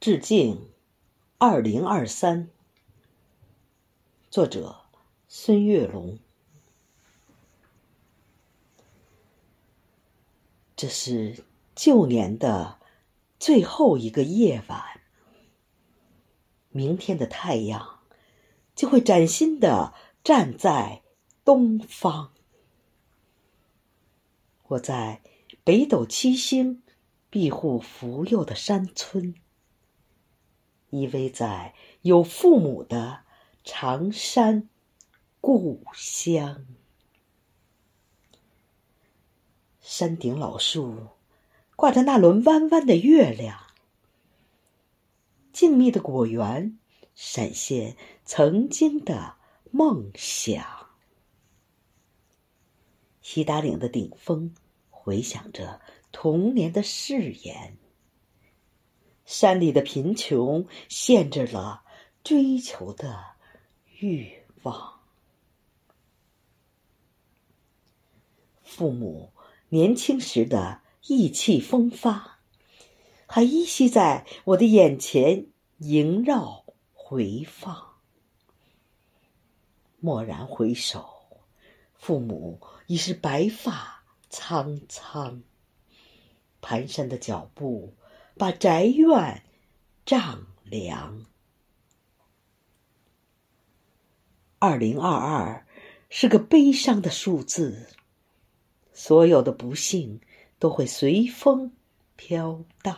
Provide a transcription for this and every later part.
致敬二零二三，作者孙月龙。这是旧年的最后一个夜晚，明天的太阳就会崭新的站在东方。我在北斗七星庇护福佑的山村。依偎在有父母的长山故乡，山顶老树挂着那轮弯弯的月亮，静谧的果园闪现曾经的梦想。西达岭的顶峰回响着童年的誓言。山里的贫穷限制了追求的欲望。父母年轻时的意气风发，还依稀在我的眼前萦绕回放。蓦然回首，父母已是白发苍苍，蹒跚的脚步。把宅院丈量。二零二二是个悲伤的数字，所有的不幸都会随风飘荡。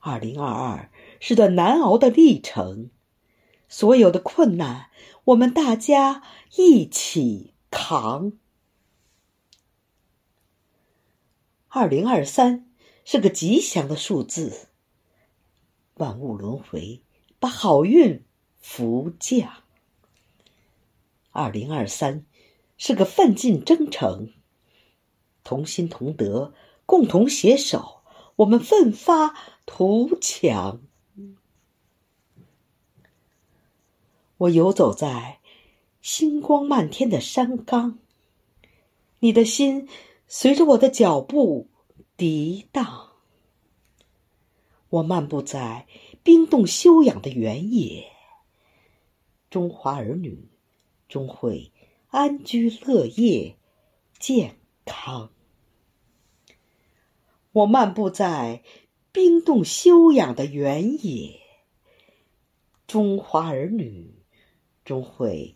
二零二二是段难熬的历程，所有的困难我们大家一起扛。二零二三。是个吉祥的数字，万物轮回，把好运福降。二零二三是个奋进征程，同心同德，共同携手，我们奋发图强。我游走在星光漫天的山岗，你的心随着我的脚步。涤荡，我漫步在冰冻休养的原野，中华儿女终会安居乐业、健康。我漫步在冰冻休养的原野，中华儿女终会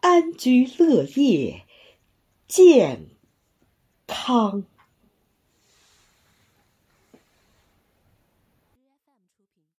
安居乐业、健康。